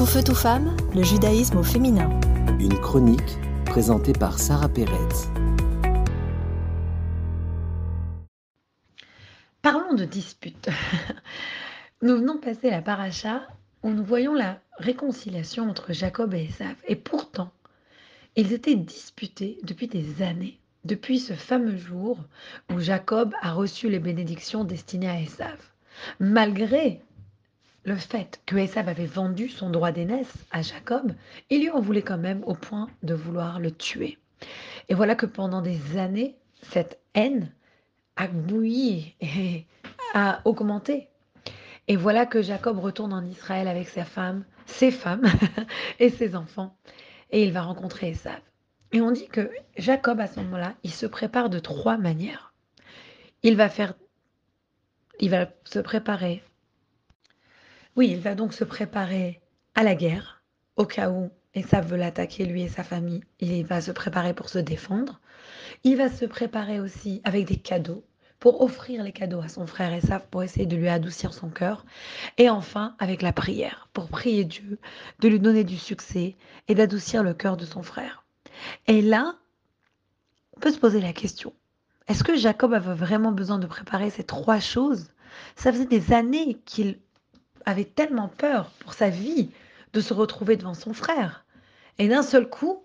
Tout feu, tout femme, le judaïsme au féminin. Une chronique présentée par Sarah Pérez. Parlons de dispute. Nous venons de passer la paracha où nous voyons la réconciliation entre Jacob et Esav. Et pourtant, ils étaient disputés depuis des années, depuis ce fameux jour où Jacob a reçu les bénédictions destinées à Esav. Malgré le fait que Esav avait vendu son droit d'aînesse à Jacob, il lui en voulait quand même au point de vouloir le tuer. Et voilà que pendant des années, cette haine a bouilli et a augmenté. Et voilà que Jacob retourne en Israël avec sa femme, ses femmes et ses enfants. Et il va rencontrer Esav. Et on dit que Jacob, à ce moment-là, il se prépare de trois manières. Il va faire, il va se préparer oui, il va donc se préparer à la guerre, au cas où Esav veut l'attaquer, lui et sa famille. Il va se préparer pour se défendre. Il va se préparer aussi avec des cadeaux, pour offrir les cadeaux à son frère Esav, pour essayer de lui adoucir son cœur. Et enfin, avec la prière, pour prier Dieu, de lui donner du succès et d'adoucir le cœur de son frère. Et là, on peut se poser la question. Est-ce que Jacob avait vraiment besoin de préparer ces trois choses? Ça faisait des années qu'il avait tellement peur pour sa vie de se retrouver devant son frère. Et d'un seul coup,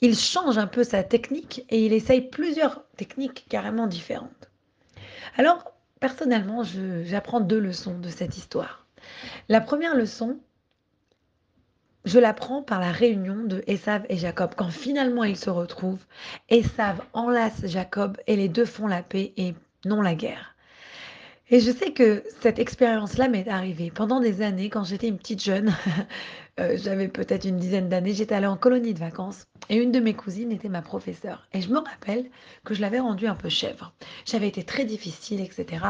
il change un peu sa technique et il essaye plusieurs techniques carrément différentes. Alors, personnellement, j'apprends deux leçons de cette histoire. La première leçon, je l'apprends par la réunion de Esav et Jacob. Quand finalement ils se retrouvent, Esav enlace Jacob et les deux font la paix et non la guerre. Et je sais que cette expérience-là m'est arrivée pendant des années quand j'étais une petite jeune. Euh, j'avais peut-être une dizaine d'années. J'étais allée en colonie de vacances et une de mes cousines était ma professeure. Et je me rappelle que je l'avais rendue un peu chèvre. J'avais été très difficile, etc.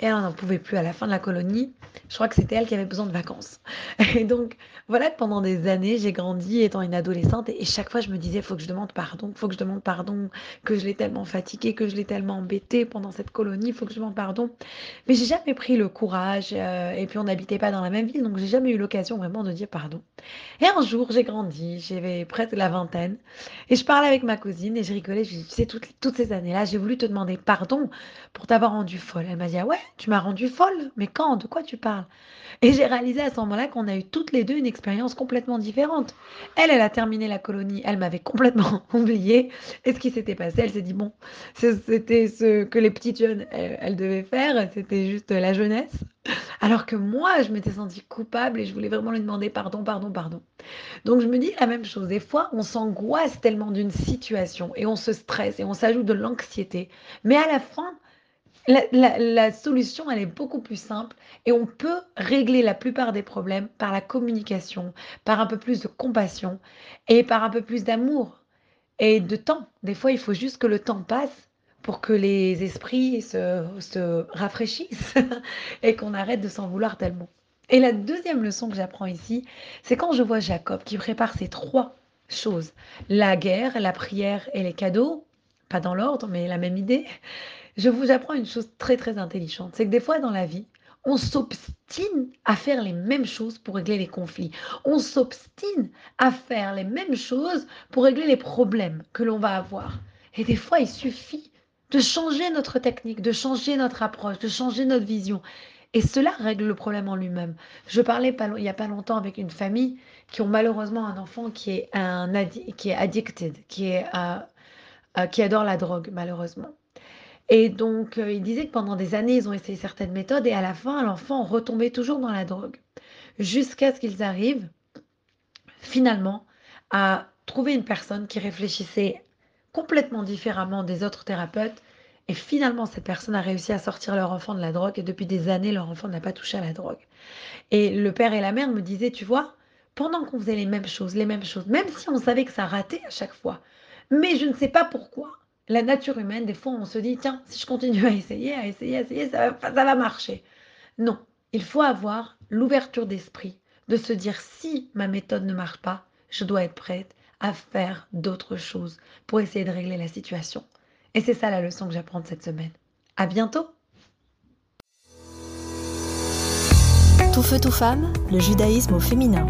Et elle n'en pouvait plus à la fin de la colonie. Je crois que c'était elle qui avait besoin de vacances. Et donc, voilà que pendant des années, j'ai grandi étant une adolescente et, chaque fois, je me disais, faut que je demande pardon, faut que je demande pardon, que je l'ai tellement fatiguée, que je l'ai tellement embêtée pendant cette colonie, faut que je demande pardon. Mais j'ai jamais pris le courage. Euh, et puis, on n'habitait pas dans la même ville, donc j'ai jamais eu l'occasion vraiment de dire pardon. Et un jour, j'ai grandi, j'avais presque la vingtaine, et je parlais avec ma cousine et je rigolais. Je lui toutes, toutes ces années-là, j'ai voulu te demander pardon pour t'avoir rendu folle. Elle m'a dit, ah ouais, tu m'as rendu folle, mais quand? De quoi tu parles? Et j'ai réalisé à ce moment-là qu'on a eu toutes les deux une expérience complètement différente. Elle, elle a terminé la colonie, elle m'avait complètement oubliée. Et ce qui s'était passé, elle s'est dit, bon, c'était ce que les petites jeunes, elles devaient faire, c'était juste la jeunesse. Alors que moi, je m'étais sentie coupable et je voulais vraiment lui demander pardon, pardon, pardon. Donc je me dis la même chose. Des fois, on s'angoisse tellement d'une situation et on se stresse et on s'ajoute de l'anxiété. Mais à la fin, la, solution, elle est beaucoup plus simple et on peut régler la plupart des problèmes par la communication, par un peu plus de compassion et par un peu plus d'amour et de temps. Des fois, il faut juste que le temps passe pour que les esprits se, rafraîchissent et qu'on arrête de s'en vouloir tellement. Et la deuxième leçon que j'apprends ici, c'est quand je vois Jacob qui prépare ces trois choses, la guerre, la prière et les cadeaux, pas dans l'ordre, mais la même idée, je vous apprends une chose très très intelligente, c'est que des fois dans la vie, on s'obstine à faire les mêmes choses pour régler les conflits. On s'obstine à faire les mêmes choses pour régler les problèmes que l'on va avoir. Et des fois, il suffit de changer notre technique, de changer notre approche, de changer notre vision. Et cela règle le problème en lui-même. Je parlais pas, il n'y a pas longtemps avec une famille qui ont malheureusement un enfant qui est, un qui est addicted, qui, est, euh, euh, qui adore la drogue, malheureusement. Et donc, euh, il disait que pendant des années, ils ont essayé certaines méthodes et à la fin, l'enfant retombait toujours dans la drogue. Jusqu'à ce qu'ils arrivent, finalement, à trouver une personne qui réfléchissait complètement différemment des autres thérapeutes. Et finalement, cette personne a réussi à sortir leur enfant de la drogue et depuis des années, leur enfant n'a pas touché à la drogue. Et le père et la mère me disaient, tu vois, pendant qu'on faisait les mêmes choses, les mêmes choses, même si on savait que ça ratait à chaque fois, mais je ne sais pas pourquoi, la nature humaine, des fois, on se dit, tiens, si je continue à essayer, à essayer, à essayer, ça va, ça va marcher. Non, il faut avoir l'ouverture d'esprit de se dire, si ma méthode ne marche pas, je dois être prête à faire d'autres choses pour essayer de régler la situation. Et c'est ça la leçon que j'apprends cette semaine. À bientôt! Tout feu, tout femme, le judaïsme au féminin.